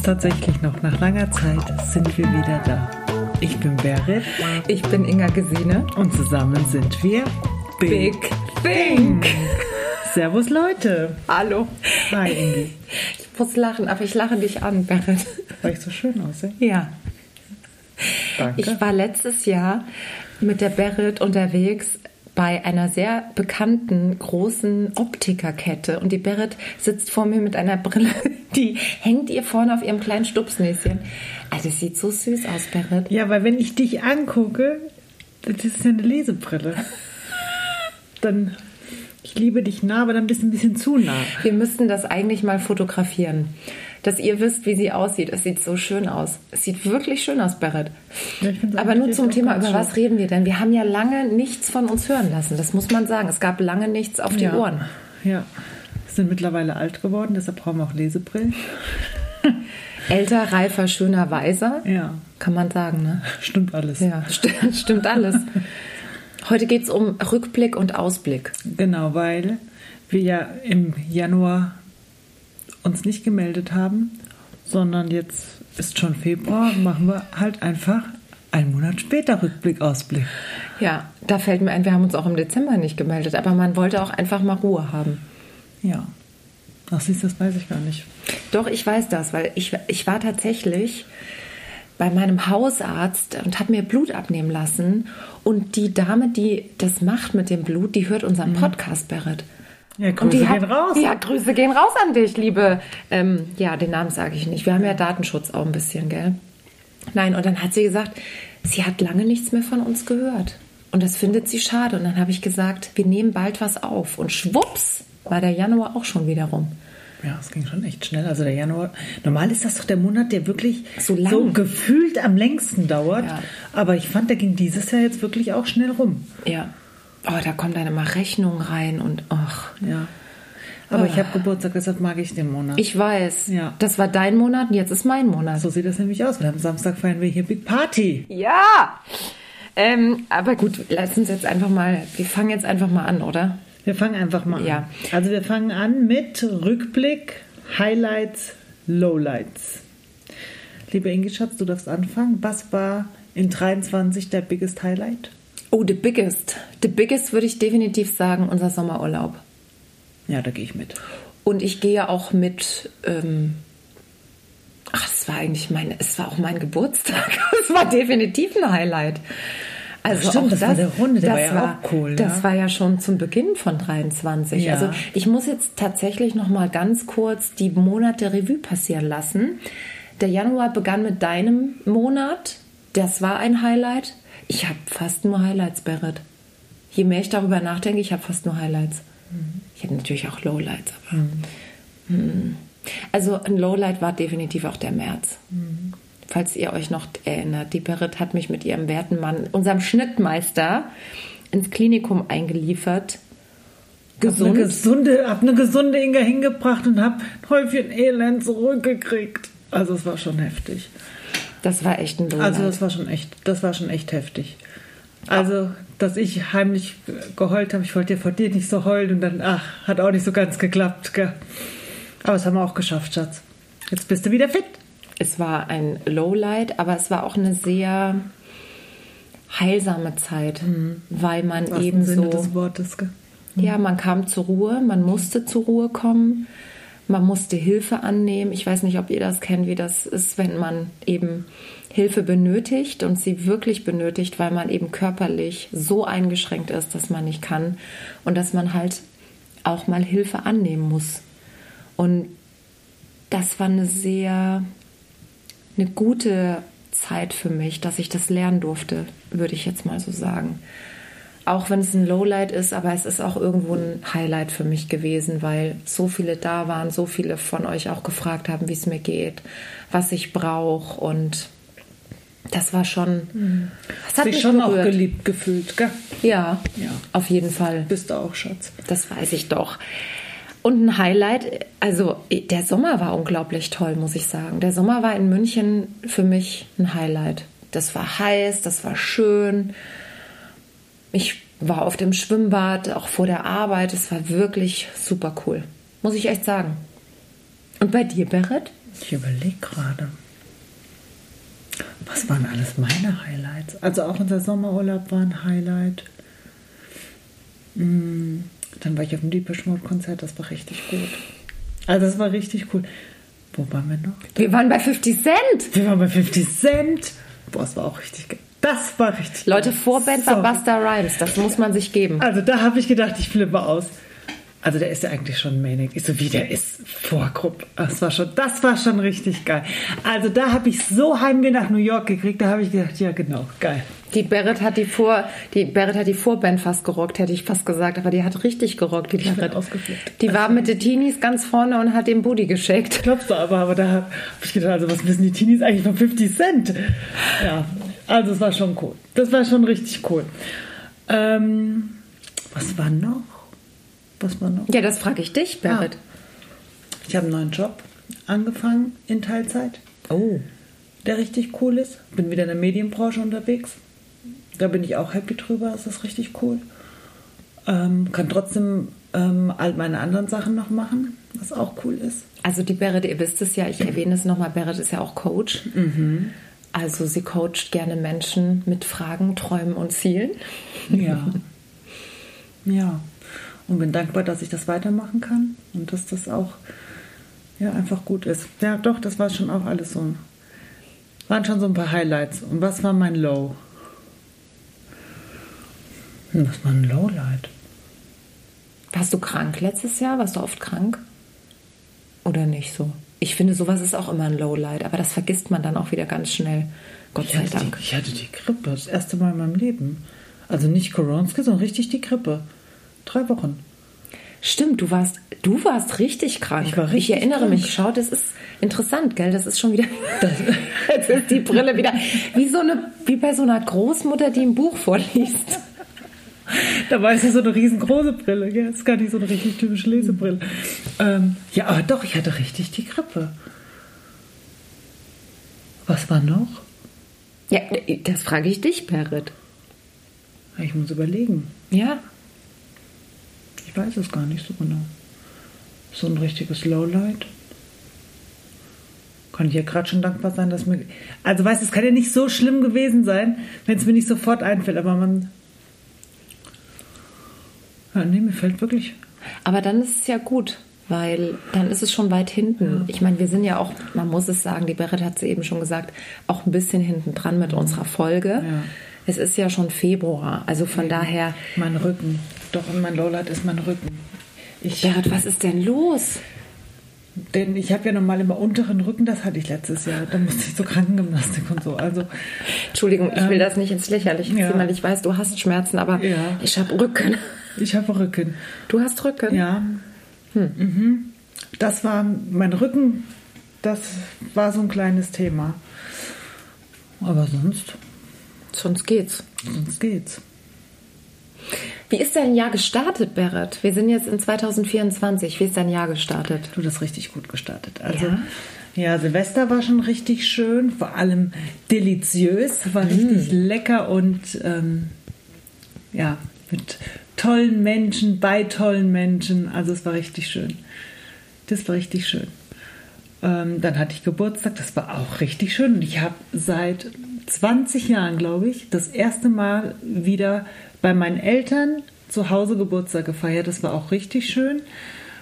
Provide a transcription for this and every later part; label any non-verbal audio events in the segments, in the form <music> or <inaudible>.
es tatsächlich noch. Nach langer Zeit sind wir wieder da. Ich bin Berit. Ich bin Inga Gesine. Und zusammen sind wir Big, Think. Servus Leute. Hallo. Hi Ingi. Ich muss lachen, aber ich lache dich an, Berit. Weil ich so schön aussehe? Ja. Danke. Ich war letztes Jahr mit der Berit unterwegs bei einer sehr bekannten großen Optikerkette und die Berit sitzt vor mir mit einer Brille, <laughs> die hängt ihr vorne auf ihrem kleinen Stupsnäschen. Also es sieht so süß aus, Berit. Ja, weil wenn ich dich angucke, das ist ja eine Lesebrille. Dann, ich liebe dich nah, aber dann bist du ein bisschen zu nah. Wir müssten das eigentlich mal fotografieren, dass ihr wisst, wie sie aussieht. Es sieht so schön aus. Es sieht wirklich schön aus, find's Aber nur zum Thema, über was reden wir denn? Wir haben ja lange nichts von uns hören lassen. Das muss man sagen. Es gab lange nichts auf die ja. Ohren. Ja. Wir sind mittlerweile alt geworden, deshalb brauchen wir auch Lesebrillen. <laughs> Älter, reifer, schöner, weiser. Ja. Kann man sagen, ne? Stimmt alles. Ja, st stimmt alles. Heute geht es um Rückblick und Ausblick. Genau, weil wir ja im Januar uns nicht gemeldet haben, sondern jetzt ist schon Februar, machen wir halt einfach einen Monat später Rückblick, Ausblick. Ja, da fällt mir ein, wir haben uns auch im Dezember nicht gemeldet, aber man wollte auch einfach mal Ruhe haben. Ja. Ach, siehst du, das weiß ich gar nicht. Doch, ich weiß das, weil ich, ich war tatsächlich bei meinem Hausarzt und habe mir Blut abnehmen lassen. Und die Dame, die das macht mit dem Blut, die hört unseren Podcast, Berit. Ja, Grüße die gehen hat, raus. Ja, Grüße gehen raus an dich, liebe. Ähm, ja, den Namen sage ich nicht. Wir haben ja Datenschutz auch ein bisschen, gell? Nein, und dann hat sie gesagt, sie hat lange nichts mehr von uns gehört. Und das findet sie schade. Und dann habe ich gesagt, wir nehmen bald was auf. Und schwupps war der Januar auch schon wieder rum. Ja, es ging schon echt schnell. Also der Januar, normal ist das doch der Monat, der wirklich So lang. gefühlt am längsten dauert. Ja. Aber ich fand, der ging dieses Jahr jetzt wirklich auch schnell rum. Ja. Oh, da kommen dann immer Rechnungen rein und ach. Ja. Aber ich habe Geburtstag, deshalb mag ich den Monat. Ich weiß. Ja. Das war dein Monat und jetzt ist mein Monat. so sieht das nämlich aus. Wir haben Samstag feiern wir hier Big Party. Ja. Ähm, aber gut, lass uns jetzt einfach mal, wir fangen jetzt einfach mal an, oder? Wir fangen einfach mal Ja. an. Also wir fangen an mit Rückblick, Highlights, Lowlights. Liebe Ingi Schatz, du darfst anfangen. Was war in 23 der biggest Highlight? Oh, the biggest. The biggest würde ich definitiv sagen, unser Sommerurlaub. Ja, da gehe ich mit. Und ich gehe auch mit. Ähm, ach, es war eigentlich mein, es war auch mein Geburtstag. <laughs> Es war definitiv ein Highlight. Also Stimmt, auch das war der Runde, der war ja auch cool, Das ja. war ja schon zum Beginn von 23. Ja. Also ich muss jetzt tatsächlich noch mal ganz kurz die Monate Revue passieren lassen. Der Januar begann mit deinem Monat. Das war ein Highlight. Ich habe fast nur Highlights, Berit. Je mehr ich darüber nachdenke, ich habe fast nur Highlights. Ich habe natürlich auch Lowlights, aber. Hm. Also ein Lowlight war definitiv auch der März. Falls ihr euch noch erinnert, die Berit hat mich mit ihrem werten Mann, unserem Schnittmeister, ins Klinikum eingeliefert. Hab eine Gesund. gesunde, hab eine gesunde Inga hingebracht und hab ein Häufchen Elend zurückgekriegt. Also es war schon heftig. Das war echt ein Lowlight. Also das war schon echt, das war schon echt heftig. Also, dass ich heimlich geheult habe, ich wollte ja vor dir nicht so heulen und dann, ach, hat auch nicht so ganz geklappt. Gell? Aber das haben wir auch geschafft, Schatz. Jetzt bist du wieder fit. es war ein Lowlight, aber es war auch eine sehr heilsame Zeit, weil man Was eben im Sinne so des Wortes. Gell? Ja, man kam zur Ruhe, man musste zur Ruhe kommen, man musste Hilfe annehmen. Ich weiß nicht, ob ihr das kennt, wie das ist, wenn man eben Hilfe benötigt und sie wirklich benötigt, weil man eben körperlich so eingeschränkt ist, dass man nicht kann und dass man halt auch mal Hilfe annehmen muss. Und das war eine sehr, eine gute Zeit für mich, dass ich das lernen durfte, würde ich jetzt mal so sagen auch wenn es ein Lowlight ist, aber es ist auch irgendwo ein Highlight für mich gewesen, weil so viele da waren, so viele von euch auch gefragt haben, wie es mir geht, was ich brauche und das war schon, das hat Sich mich schon auch berührt. geliebt gefühlt, gell? Ja, Ja. auf jeden Fall. Bist du auch, Schatz. Das weiß ich doch. Und ein Highlight, also der Sommer war unglaublich toll, muss ich sagen. Der Sommer war in München für mich ein Highlight. Das war heiß, das war schön. Ich war auf dem Schwimmbad, auch vor der Arbeit. Es war wirklich super cool. Muss ich echt sagen. Und bei dir, Berit? Ich überlege gerade. Was waren alles meine Highlights? Also auch unser Sommerurlaub war ein Highlight. Mm, Dann war ich auf dem Deepish Mode Konzert, das war richtig gut. Also das war richtig cool. Wo waren wir noch? Wir waren bei 50 Cent. Wir waren bei 50 Cent. Boah, das war auch richtig geil. Das war richtig Leute. Vorband war. Buster Rhymes. Das muss man sich geben. Also da habe ich gedacht, ich flippe aus. Also der ist ja eigentlich schon Manic. Ich so wie der ist Vorgruppe. Das war schon, das war schon richtig geil. Also da habe ich so Heimweh nach New York gekriegt. Da habe ich gedacht, ja genau, geil. Die Barrett hat die Vor, die Barrett hat die Vorband fast gerockt, hätte ich fast gesagt, aber die hat richtig gerockt, die Barrett. Die war mit den Teenies ganz vorne und hat den Booty geschickt. Glaubst du aber, aber da habe ich gedacht, also was wissen die Teenies eigentlich von 50 Cent? Ja, also es war schon cool. Das war schon richtig cool. Ähm, was war noch? Was war noch? Ja, das frage ich dich, Barrett. Ich habe einen neuen Job angefangen in Teilzeit. Oh. der richtig cool ist. Bin wieder in der Medienbranche unterwegs. Da bin ich auch happy drüber. Das ist richtig cool. Ähm, kann trotzdem ähm, all meine anderen Sachen noch machen, was auch cool ist. Also die Barrett, ihr wisst es ja, ich erwähne es nochmal, Barrett ist ja auch Coach. Also sie coacht gerne Menschen mit Fragen, Träumen und Zielen. Ja. ja. Und bin dankbar, dass ich das weitermachen kann und dass das auch ja, einfach gut ist. Ja, doch, das war schon auch alles so. Waren schon so ein paar Highlights. Und was war mein Low? Hm, Was war ein Lowlight? Warst du krank letztes Jahr? Warst du oft krank? Oder nicht so? Ich finde, sowas ist auch immer ein Lowlight, aber das vergisst man dann auch wieder ganz schnell. Gott Ich sei Dank. die, ich hatte die Grippe, das erste Mal in meinem Leben. Also nicht Koronski, sondern richtig die Grippe. Drei Wochen. Stimmt, du warst, du warst richtig krank. Ich war richtig ich erinnere krank. mich. Schau, das ist interessant, gell? Das ist schon wieder. <laughs> Jetzt ist die Brille wieder wie so eine, wie bei so einer Großmutter, die ein Buch vorliest. Da war es ja so eine riesengroße Brille. Gell? Das ist gar nicht so eine richtig typische Lesebrille. Ähm, ja, aber doch, ich hatte richtig die Grippe. Was war noch? Ja, das frage ich dich, Perit. Ich muss überlegen. Ja, Ich weiß es gar nicht so genau. So ein richtiges Lowlight. Kann ich ja gerade schon dankbar sein, dass mir. Also, weißt du, es kann ja nicht so schlimm gewesen sein, wenn es mir nicht sofort einfällt, aber man. Ja, nee, mir fällt wirklich. aber dann ist es ja gut, weil dann ist es schon weit hinten. Ich meine, wir sind ja auch, man muss es sagen, die Berit hat es eben schon gesagt, auch ein bisschen hinten dran mit unserer Folge. Ja. Es ist ja schon Februar, also von daher, Mein Rücken. Doch, und mein Lowlight ist mein Rücken. Ich, Berit, was ist denn los? denn ich habe ja normal immer unteren Rücken, das hatte ich letztes Jahr. Da musste ich zur Krankengymnastik und so. Also, Entschuldigung, ich will das nicht ins Lächerliche ja. ziehen, weil ich weiß, du hast Schmerzen, aber Ja. ich habe Rücken. Ich habe Rücken. Du hast Rücken? Ja. Mhm. Das war mein Rücken, das war so ein kleines Thema. Aber sonst, Sonst geht's. sonst geht's. Wie ist dein Jahr gestartet, Berit? Wir sind jetzt in 2024. Wie ist dein Jahr gestartet? Du das richtig gut gestartet. Also Ja? ja, Silvester war schon richtig schön, vor allem deliziös, war richtig lecker und ähm, ja, mit tollen Menschen, bei tollen Menschen. Also es war richtig schön. Das war richtig schön. Ähm, dann hatte ich Geburtstag, das war auch richtig schön. Und ich habe seit 20 Jahren, glaube ich, das erste Mal wieder bei meinen Eltern zu Hause Geburtstag gefeiert. Das war auch richtig schön.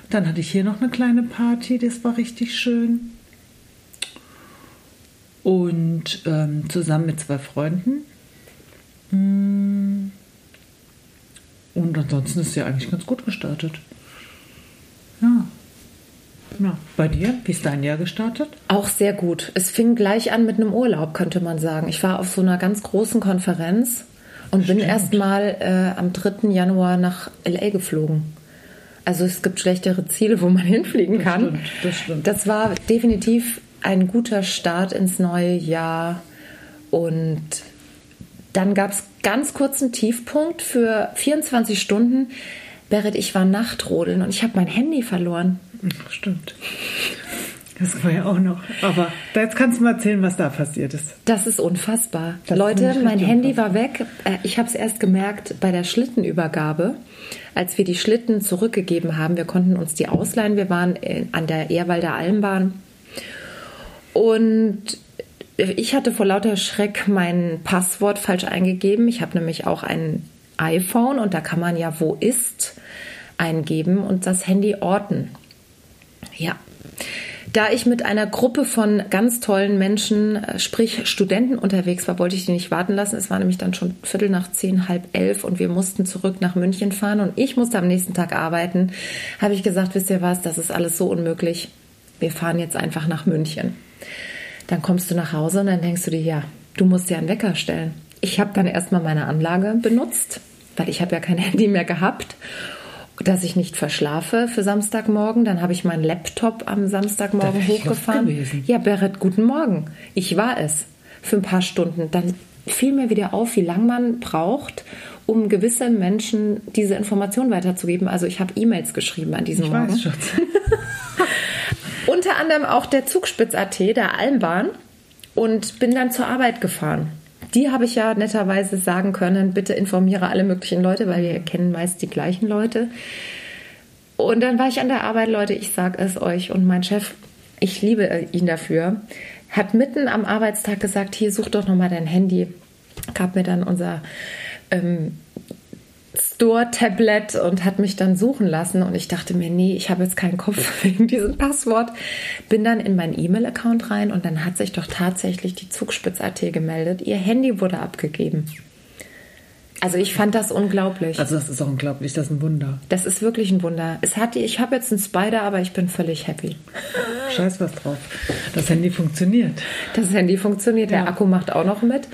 Dann hatte ich hier noch eine kleine Party, das war richtig schön. Und ähm, zusammen mit zwei Freunden. Mm. Und ansonsten ist ja eigentlich ganz gut gestartet. Ja. Ja, bei dir? Wie ist dein Jahr gestartet? Auch sehr gut. Es fing gleich an mit einem Urlaub, könnte man sagen. Ich war auf so einer ganz großen Konferenz und bin erst mal äh, am 3. Januar nach LA geflogen. Also es gibt schlechtere Ziele, wo man <laughs> hinfliegen kann. stimmt, das stimmt. Das war definitiv ein guter Start ins neue Jahr. Und dann gab es ganz kurzen Tiefpunkt für 24 Stunden. Berit, ich war Nachtrodeln und ich habe mein Handy verloren. Stimmt. Das war ja auch noch. Aber jetzt kannst du mal erzählen, was da passiert ist. Das ist unfassbar. Das Leute, ich mein Handy war weg. Äh, Ich habe es erst gemerkt bei der Schlittenübergabe, als wir die Schlitten zurückgegeben haben. Wir konnten uns die ausleihen. Wir waren äh, an der Ehrwalder Almbahn. Und ich hatte vor lauter Schreck mein Passwort falsch eingegeben. Ich habe nämlich auch ein iPhone und da kann man ja wo ist eingeben und das Handy orten. Ja. Da ich mit einer Gruppe von ganz tollen Menschen, äh, sprich Studenten unterwegs war, wollte ich die nicht warten lassen. Es war nämlich dann schon Viertel nach zehn, halb elf und wir mussten zurück nach München fahren und ich musste am nächsten Tag arbeiten. Habe ich gesagt, wisst ihr was, das ist alles so unmöglich. Wir fahren jetzt einfach nach München. Dann kommst du nach Hause und dann denkst du dir, ja, du musst dir einen Wecker stellen. Ich habe dann erstmal meine Anlage benutzt, weil ich habe ja kein <laughs> Handy mehr gehabt dass ich nicht verschlafe für Samstagmorgen. Dann habe ich meinen Laptop am Samstagmorgen hochgefahren. Ja, Berit, guten Morgen. Ich war es für ein paar Stunden. Dann fiel mir wieder auf, wie lange man braucht, um gewisse Menschen diese Information weiterzugeben. Also ich habe E-Mails geschrieben an diesem ich Morgen. Weiß, Schatz. <laughs> Unter anderem auch der Zugspitz.at, der Almbahn. Und bin dann zur Arbeit gefahren die habe ich ja netterweise sagen können, bitte informiere alle möglichen Leute, weil wir kennen meist die gleichen Leute. Und dann war ich an der Arbeit, Leute, ich sage es euch und mein Chef, ich liebe ihn dafür, hat mitten am Arbeitstag gesagt, hier such doch nochmal dein Handy. Gab mir dann unser ähm, Store-Tablet und hat mich dann suchen lassen. Und ich dachte mir, nee, ich habe jetzt keinen Kopf <laughs> wegen diesem Passwort. Bin dann in meinen E-Mail-Account rein und dann hat sich doch tatsächlich die Zugspitz.at gemeldet. Ihr Handy wurde abgegeben. Also ich fand das unglaublich. Also das ist auch unglaublich, das ist ein Wunder. Das ist wirklich ein Wunder. Es hat, ich habe jetzt einen Spider, aber ich bin völlig happy. Scheiß was drauf. Das Handy funktioniert. Das Handy funktioniert. Der Akku macht auch noch mit.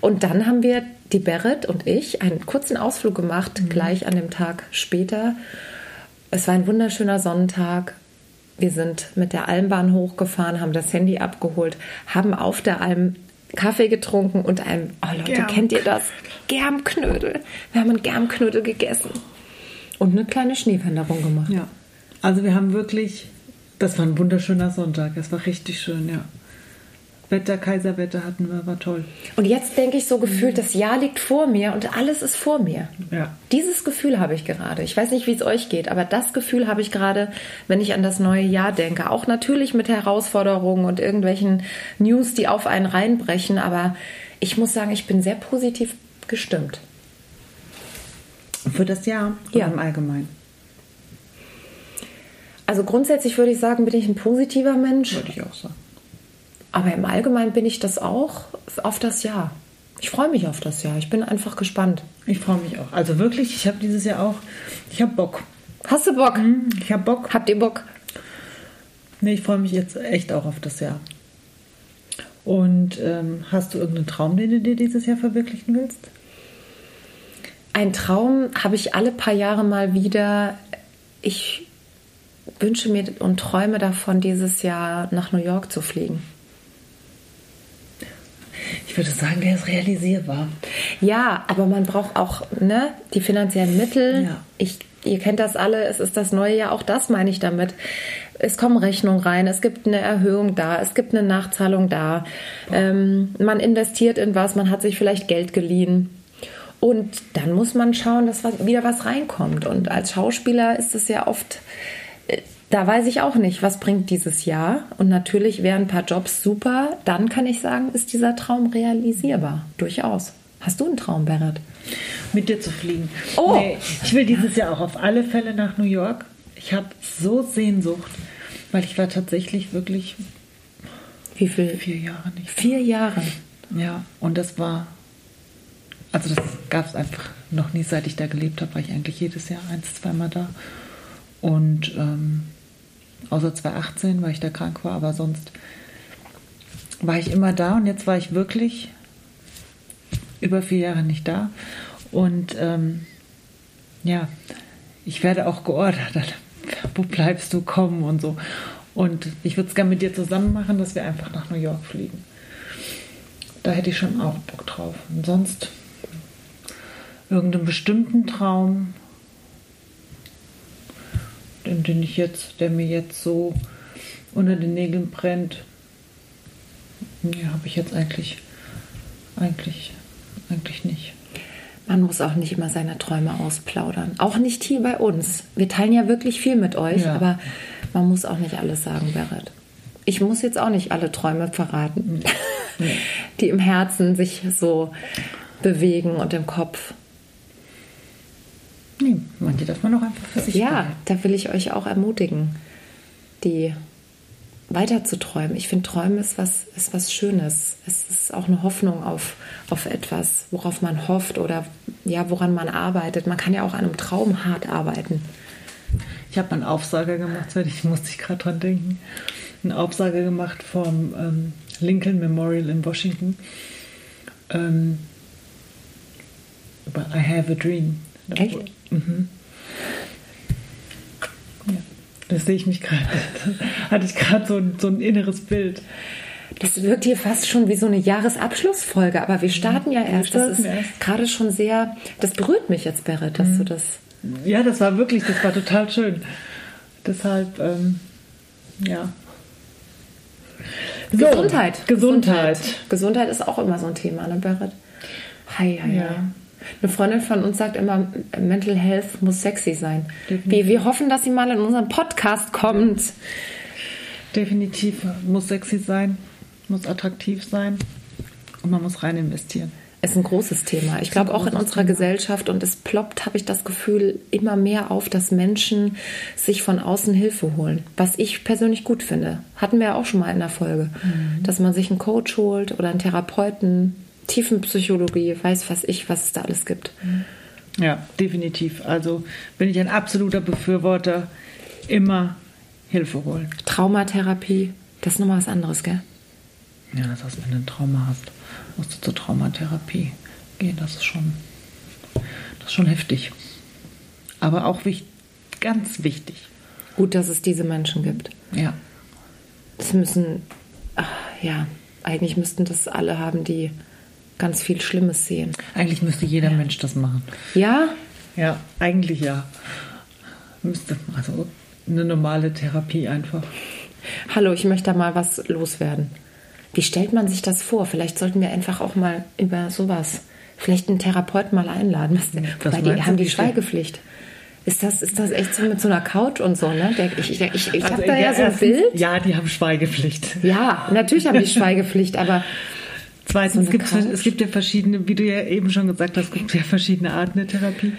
Und dann haben wir die Berit und ich einen kurzen Ausflug gemacht, mhm. gleich an dem Tag später. Es war ein wunderschöner Sonnentag. Wir sind mit der Almbahn hochgefahren, haben das Handy abgeholt, haben auf der Alm Kaffee getrunken und einem, oh Leute, Germ. kennt ihr das? Germknödel. Wir haben einen Germknödel gegessen und eine kleine Schneewanderung gemacht. Ja. Also wir haben wirklich, das war ein wunderschöner Sonntag. Es war richtig schön, ja. Wetter, Kaiserwetter hatten wir, war toll. Und jetzt denke ich so gefühlt, das Jahr liegt vor mir und alles ist vor mir. Ja. Dieses Gefühl habe ich gerade. Ich weiß nicht, wie es euch geht, aber das Gefühl habe ich gerade, wenn ich an das neue Jahr denke. Auch natürlich mit Herausforderungen und irgendwelchen News, die auf einen reinbrechen, aber ich muss sagen, ich bin sehr positiv gestimmt. Für das Jahr ja. im Allgemeinen? Also grundsätzlich würde ich sagen, bin ich ein positiver Mensch. Würde ich auch sagen. Aber im Allgemeinen bin ich das auch auf das Jahr. Ich freue mich auf das Jahr. Ich bin einfach gespannt. Ich freue mich auch. Also wirklich, ich habe dieses Jahr auch, ich habe Bock. Hast du Bock? Mhm, ich habe Bock. Habt ihr Bock? Nee, ich freue mich jetzt echt auch auf das Jahr. Und ähm, hast du irgendeinen Traum, den du dir dieses Jahr verwirklichen willst? Ein Traum habe ich alle paar Jahre mal wieder. Ich wünsche mir und träume davon, dieses Jahr nach New York zu fliegen. Ich würde sagen, der ist realisierbar. Ja, aber man braucht auch ne, die finanziellen Mittel. Ja. Ich, ihr kennt das alle, es ist das neue Jahr, auch das meine ich damit. Es kommen Rechnungen rein, es gibt eine Erhöhung da, es gibt eine Nachzahlung da. Ähm, man investiert in was, man hat sich vielleicht Geld geliehen. Und dann muss man schauen, dass wieder was reinkommt. Und als Schauspieler ist es ja oft da weiß ich auch nicht, was bringt dieses Jahr. Und natürlich wären ein paar Jobs super. Dann kann ich sagen, ist dieser Traum realisierbar. Durchaus. Hast du einen Traum, Berit? Mit dir zu fliegen. Oh! Nee, ich will dieses Jahr auch auf alle Fälle nach New York. Ich habe so Sehnsucht, weil ich war tatsächlich wirklich. Wie viel? Vier Jahre nicht. Vier Jahre? Ja, und das war. Also, das gab es einfach noch nie, seit ich da gelebt habe, war ich eigentlich jedes Jahr eins, zweimal da. Und ähm, außer 2018, weil ich da krank war, aber sonst war ich immer da und jetzt war ich wirklich über vier Jahre nicht da. Und ähm, ja, ich werde auch geordert, <laughs> wo bleibst du, kommen und so. Und ich würde es gerne mit dir zusammen machen, dass wir einfach nach New York fliegen. Da hätte ich schon auch Bock drauf. Und sonst irgendeinen bestimmten Traum den, den ich jetzt, der mir jetzt so unter den Nägeln brennt, nee, habe ich jetzt eigentlich, eigentlich, eigentlich nicht. Man muss auch nicht immer seine Träume ausplaudern. Auch nicht hier bei uns. Wir teilen ja wirklich viel mit euch, Ja. aber man muss auch nicht alles sagen, Berit. ich muss jetzt auch nicht alle Träume verraten, <laughs> die im Herzen sich so bewegen und im Kopf. Nee, manche darf man auch einfach für sich Ja, behalten. da will ich euch auch ermutigen, die weiter zu träumen. Ich finde, Träumen ist was, ist was Schönes. Es ist auch eine Hoffnung auf, auf etwas, worauf man hofft oder ja, woran man arbeitet. Man kann ja auch an einem Traum hart arbeiten. Ich habe mal einen Aufsager gemacht, ich musste ich gerade dran denken. Einen Aufsager gemacht vom ähm, Lincoln Memorial in Washington. Ähm, über I have a dream. Echt? Mhm. Ja, das sehe ich mich gerade. <laughs> Hatte ich gerade so, ein- so ein inneres Bild. Das wirkt hier fast schon wie so eine Jahresabschlussfolge, aber wir starten ja erst. Das starten ist erst. gerade schon sehr, das berührt mich jetzt, Berit, dass du das. Ja, das war wirklich, das war total schön. Deshalb, ähm, ja. So, Gesundheit. Gesundheit. Gesundheit ist auch immer so ein Thema, ne, Berit? Hei, hei, Ja. hei. Eine Freundin von uns sagt immer, Mental Health muss sexy sein. Wir, wir hoffen, dass sie mal in unseren Podcast kommt. Definitiv muss sexy sein, muss attraktiv sein und man muss rein investieren. Ist ein großes Thema. Ich glaube auch in unserer Gesellschaft und es ploppt, habe ich das Gefühl, immer mehr auf, dass Menschen sich von außen Hilfe holen. Was ich persönlich gut finde. Hatten wir ja auch schon mal in der Folge. Dass man sich einen Coach holt oder einen Therapeuten, Tiefenpsychologie, weiß was ich, was es da alles gibt. Ja, definitiv. Also bin ich ein absoluter Befürworter, immer Hilfe holen. Traumatherapie, das ist nochmal was anderes, gell? Ja, das heißt, wenn du ein Trauma hast, musst du zur Traumatherapie gehen. Das ist schon, das ist schon heftig. Aber auch wichtig, ganz wichtig. Gut, dass es diese Menschen gibt. Ja. Es müssen, ach, ja, eigentlich müssten das alle haben, die ganz viel Schlimmes sehen. Eigentlich müsste jeder Mensch das machen. Ja, Ja, eigentlich ja. Müsste, also eine normale Therapie einfach. Hallo, ich möchte da mal was loswerden. Wie stellt man sich das vor? Vielleicht sollten wir einfach auch mal über sowas, vielleicht einen Therapeuten mal einladen. Was, wobei die haben die? Schweigepflicht. Ist das, ist das echt so mit so einer Couch und so, ne? Ich ich, ich, ich Also habe da ja so ein erstens, Bild. Ja, die haben Schweigepflicht. Ja, natürlich haben die Schweigepflicht, aber Zweitens, es, gibt, es gibt ja verschiedene, wie du ja eben schon gesagt hast, es gibt ja verschiedene Arten der Therapie.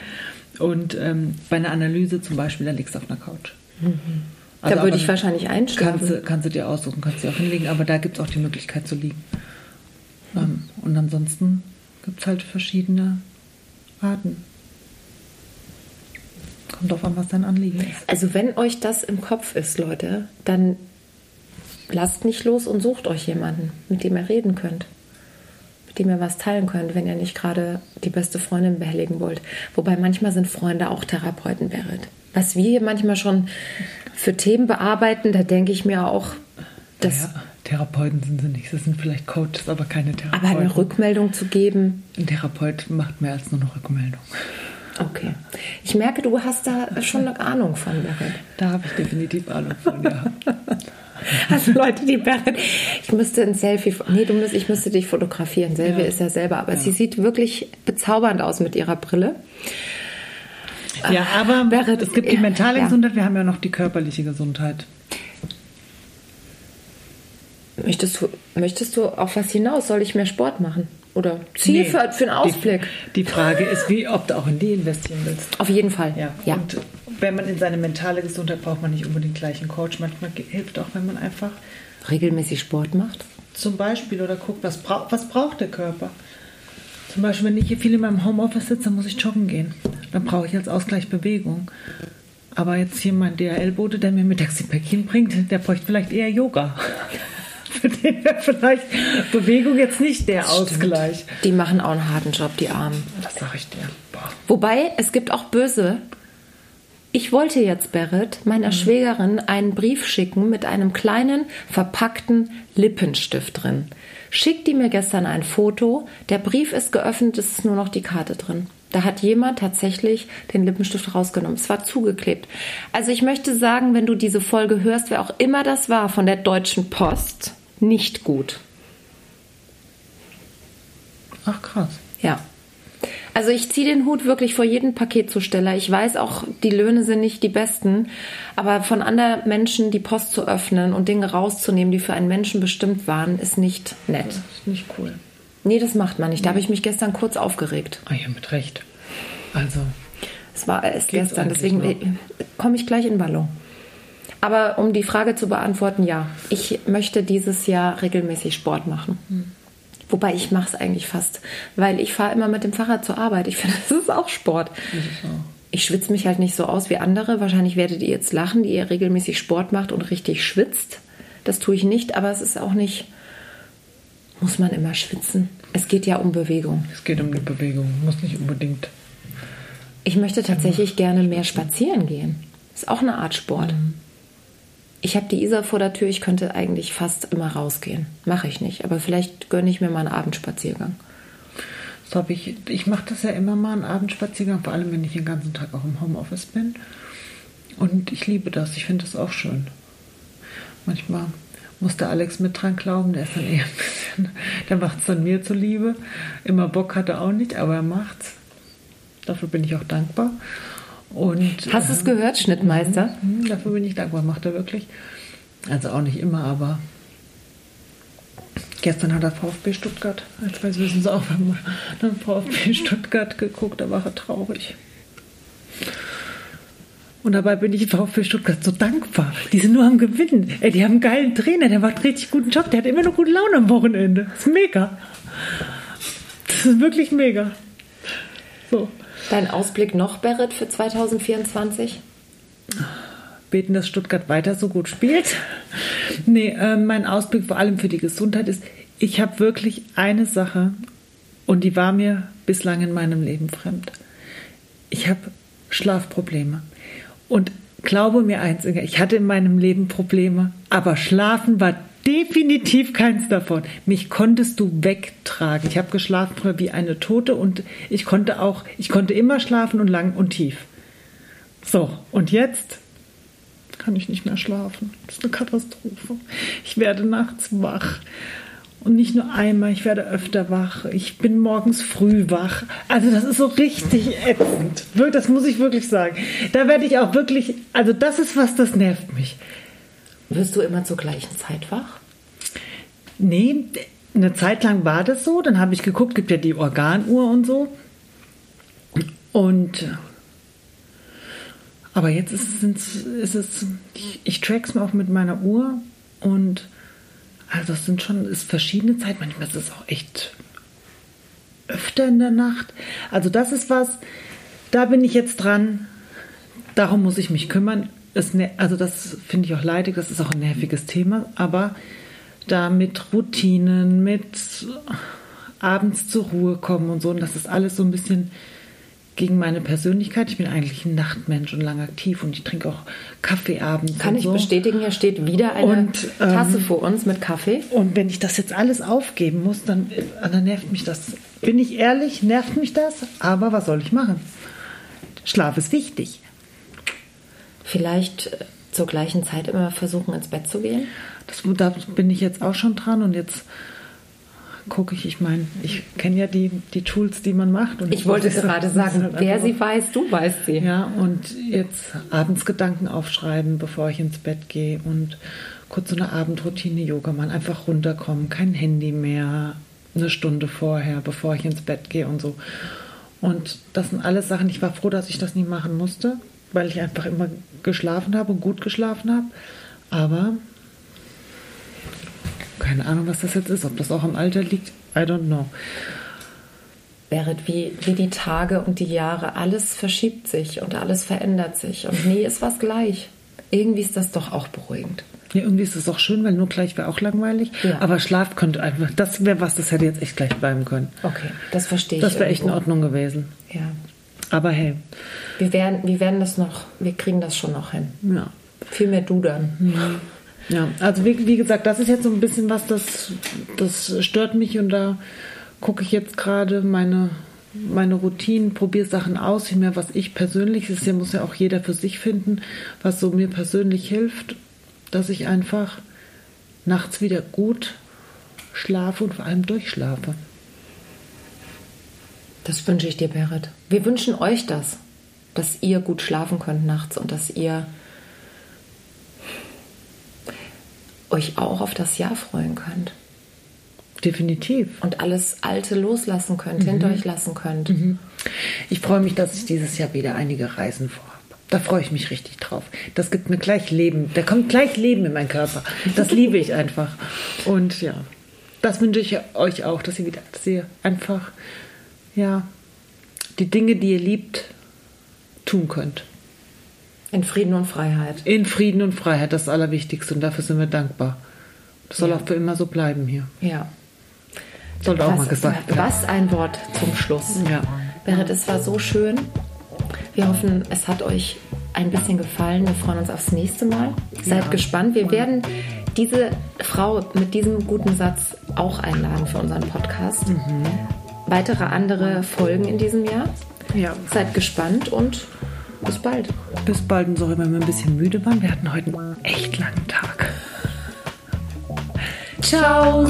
Und ähm, bei einer Analyse zum Beispiel, da liegst du auf einer Couch. Also da würde ich wahrscheinlich einschlafen. Kannst du, kannst du dir aussuchen, kannst du dir auch hinlegen, aber da gibt es auch die Möglichkeit zu liegen. Ähm, und ansonsten gibt es halt verschiedene Arten. Kommt drauf an, was dein Anliegen ist. Also wenn euch das im Kopf ist, Leute, dann lasst nicht los und sucht euch jemanden, mit dem ihr reden könnt. Dem ihr was teilen könnt, wenn ihr nicht gerade die beste Freundin behelligen wollt. Wobei manchmal sind Freunde auch Therapeuten, Berit. Was wir hier manchmal schon für Themen bearbeiten, da denke ich mir auch, dass, ja, Therapeuten sind sie nicht. Das sind vielleicht Coaches, aber keine Therapeuten. aber eine Rückmeldung zu geben, Ein Therapeut macht mehr als nur eine Rückmeldung. okay. Ich merke, du hast da schon eine Ahnung von, Berit. Da habe ich definitiv Ahnung von, ja. <laughs> <laughs> Also Leute, die Berit, ich müsste ein Selfie, nee, du müsst, ich müsste dich fotografieren. Selfie Ja. ist ja selber, aber sie sieht wirklich bezaubernd aus mit ihrer Brille. Ja, aber Berit, es gibt die ja, mentale ja. Gesundheit, wir haben ja noch die körperliche Gesundheit. Möchtest du, möchtest du auf was hinaus? Soll ich mehr Sport machen? Oder Ziel Nee, für, für einen Ausblick? Die, die Frage ist, wie, ob du auch in die investieren willst. Auf jeden Fall. Ja. ja. Und wenn man in seine mentale Gesundheit braucht man nicht unbedingt gleich einen Coach. Manchmal hilft auch, wenn man einfach Regelmäßig Sport macht? zum Beispiel oder guckt, was, brauch, was braucht der Körper. Zum Beispiel, wenn ich hier viel in meinem Homeoffice sitze, dann muss ich joggen gehen. Dann brauche ich als Ausgleich Bewegung. Aber jetzt hier mein DHL-Bote, der mir mittags die Päckchen bringt, der bräuchte vielleicht eher Yoga. <laughs> Für den wäre vielleicht Bewegung jetzt nicht der Ausgleich. Die machen auch einen harten Job, die Armen. Das sage ich dir. Boah. Wobei, es gibt auch böse. Ich wollte jetzt, Berit, meiner Schwägerin einen Brief schicken mit einem kleinen, verpackten Lippenstift drin. Schickt die mir gestern ein Foto. Der Brief ist geöffnet, es ist nur noch die Karte drin. Da hat jemand tatsächlich den Lippenstift rausgenommen. Es war zugeklebt. Also ich möchte sagen, wenn du diese Folge hörst, wer auch immer das war von der Deutschen Post, nicht gut. Ach krass. Ja. Also ich ziehe den Hut wirklich vor jedem Paketzusteller. Ich weiß auch, die Löhne sind nicht die besten, aber von anderen Menschen die Post zu öffnen und Dinge rauszunehmen, die für einen Menschen bestimmt waren, ist nicht nett. Das ist nicht cool. Nee, das macht man nicht. Da habe ich mich gestern kurz aufgeregt. Ah ja, mit Recht. Also. Es war erst gestern, deswegen komme ich gleich in Ballon. Aber um die Frage zu beantworten, ja, ich möchte dieses Jahr regelmäßig Sport machen. Hm. Wobei ich mache es eigentlich fast, weil ich fahre immer mit dem Fahrrad zur Arbeit. Ich finde, <laughs> das ist auch Sport. Ich schwitze mich halt nicht so aus wie andere. Wahrscheinlich werdet ihr jetzt lachen, die ihr regelmäßig Sport macht und richtig schwitzt. Das tue ich nicht, aber es ist auch nicht, muss man immer schwitzen. Es geht ja um Bewegung. Es geht um die Bewegung, muss nicht unbedingt. Ich möchte tatsächlich gerne mehr spazieren gehen. Ist auch eine Art Sport. Mhm. Ich habe die Isar vor der Tür, ich könnte eigentlich fast immer rausgehen. Mache ich nicht, aber vielleicht gönne ich mir mal einen Abendspaziergang. Das habe ich, ich mache das ja immer mal, einen Abendspaziergang, vor allem wenn ich den ganzen Tag auch im Homeoffice bin. Und ich liebe das, ich finde das auch schön. Manchmal muss der Alex mit dran glauben, der ist dann eher ein bisschen, der macht es dann mir zuliebe. Immer Bock hat er auch nicht, aber er macht's. Dafür bin ich auch dankbar. Und, Hast du es gehört, Schnittmeister? Mhm, dafür bin ich dankbar, macht er wirklich. Also auch nicht immer, aber gestern hat er VfB Stuttgart, als weiß wissen Sie auch, dann VfB <laughs> Stuttgart geguckt, da war er traurig. Und dabei bin ich VfB Stuttgart so dankbar. Die sind nur am Gewinnen. Ey, die haben einen geilen Trainer, der macht richtig guten Job. Der hat immer noch gute Laune am Wochenende. Das ist mega. Das ist wirklich mega. So. Dein Ausblick noch, Berit, für 2024? Beten, dass Stuttgart weiter so gut spielt. Nee, äh, mein Ausblick vor allem für die Gesundheit ist, ich habe wirklich eine Sache und die war mir bislang in meinem Leben fremd. Ich habe Schlafprobleme. Und glaube mir eins, ich hatte in meinem Leben Probleme, aber Schlafen war definitiv keins davon. Mich konntest du wegtragen. Ich habe geschlafen wie eine Tote und ich konnte auch, ich konnte immer schlafen und lang und tief. So, und jetzt kann ich nicht mehr schlafen. Das ist eine Katastrophe. Ich werde nachts wach. Und nicht nur einmal, ich werde öfter wach. Ich bin morgens früh wach. Also das ist so richtig ätzend. Das muss ich wirklich sagen. Da werde ich auch wirklich, also das ist was, das nervt mich. Wirst du immer zur gleichen Zeit wach? Nee, eine Zeit lang war das so. Dann habe ich geguckt, gibt ja die Organuhr und so. Und aber jetzt ist es, ist es ich, ich track's mir auch mit meiner Uhr und also es sind schon ist verschiedene Zeiten. Manchmal ist es auch echt öfter in der Nacht. Also das ist was, da bin ich jetzt dran. Darum muss ich mich kümmern. Es, ne, also das finde ich auch leidig, das ist auch ein nerviges Thema, aber da mit Routinen, mit abends zur Ruhe kommen und so, und das ist alles so ein bisschen gegen meine Persönlichkeit. Ich bin eigentlich ein Nachtmensch und lang aktiv und ich trinke auch Kaffee abends. Kann ich so. bestätigen, hier steht wieder eine und, ähm, Tasse vor uns mit Kaffee. Und wenn ich das jetzt alles aufgeben muss, dann, dann nervt mich das. Bin ich ehrlich, nervt mich das, aber was soll ich machen? Schlaf ist wichtig. Vielleicht äh, zur gleichen Zeit immer versuchen, ins Bett zu gehen? Das, da bin ich jetzt auch schon dran und jetzt gucke ich, ich meine, ich kenne ja die, die Tools, die man macht. ich wollte gerade sagen, halt wer sie weiß, du weißt sie. Ja, und jetzt abends Gedanken aufschreiben, bevor ich ins Bett gehe und kurz so eine Abendroutine Yoga machen, einfach runterkommen, kein Handy mehr, eine Stunde vorher, bevor ich ins Bett gehe und so. Und das sind alles Sachen, ich war froh, dass ich das nie machen musste, weil ich einfach immer geschlafen habe und gut geschlafen habe. Aber keine Ahnung, was das jetzt ist. Ob das auch am Alter liegt, I don't know. Berit, wie, wie die Tage und die Jahre, alles verschiebt sich und alles verändert sich. Und nie ist was gleich. Irgendwie ist das doch auch beruhigend. Ja, irgendwie ist es auch schön, weil nur gleich wäre auch langweilig. Ja. Aber Schlaf könnte einfach, das wäre was, das hätte jetzt echt gleich bleiben können. Okay, das verstehe ich. Das wäre echt in Ordnung gewesen. Ja. Aber hey. Wir werden, wir werden das noch, wir kriegen das schon noch hin. Ja. Viel mehr du dann. Mhm. Ja, also wie, wie, gesagt, das ist jetzt so ein bisschen was, das, das stört mich und da gucke ich jetzt gerade meine, meine Routinen, probiere Sachen aus, vielmehr was ich persönlich, das muss ja auch jeder für sich finden, was so mir persönlich hilft, dass ich einfach nachts wieder gut schlafe und vor allem durchschlafe. Das wünsche ich dir, Berit. Wir wünschen euch das, dass ihr gut schlafen könnt nachts und dass ihr euch auch auf das Jahr freuen könnt. Definitiv. Und alles Alte loslassen könnt, hinter euch lassen könnt. Ich freue mich, dass ich dieses Jahr wieder einige Reisen vorhabe. Da freue ich mich richtig drauf. Das gibt mir gleich Leben. Da kommt gleich Leben in meinen Körper. Das liebe ich einfach. Und ja, das wünsche ich euch auch, dass ihr wieder, dass ihr einfach, ja, die Dinge, die ihr liebt, tun könnt. In Frieden und Freiheit. In Frieden und Freiheit, das Allerwichtigste. Und dafür sind wir dankbar. Das soll Ja. auch für immer so bleiben hier. Ja. Sollte auch was, mal gesagt werden. was ein Wort zum Schluss. Ja. Berit, es war so schön. Wir hoffen, es hat euch ein bisschen gefallen. Wir freuen uns aufs nächste Mal. Seid gespannt. Wir werden diese Frau mit diesem guten Satz auch einladen für unseren Podcast. Mhm weitere andere Folgen in diesem Jahr. Ja. Seid gespannt und bis bald. Bis bald und sorry, wenn wir ein bisschen müde waren. Wir hatten heute einen echt langen Tag. Ciao.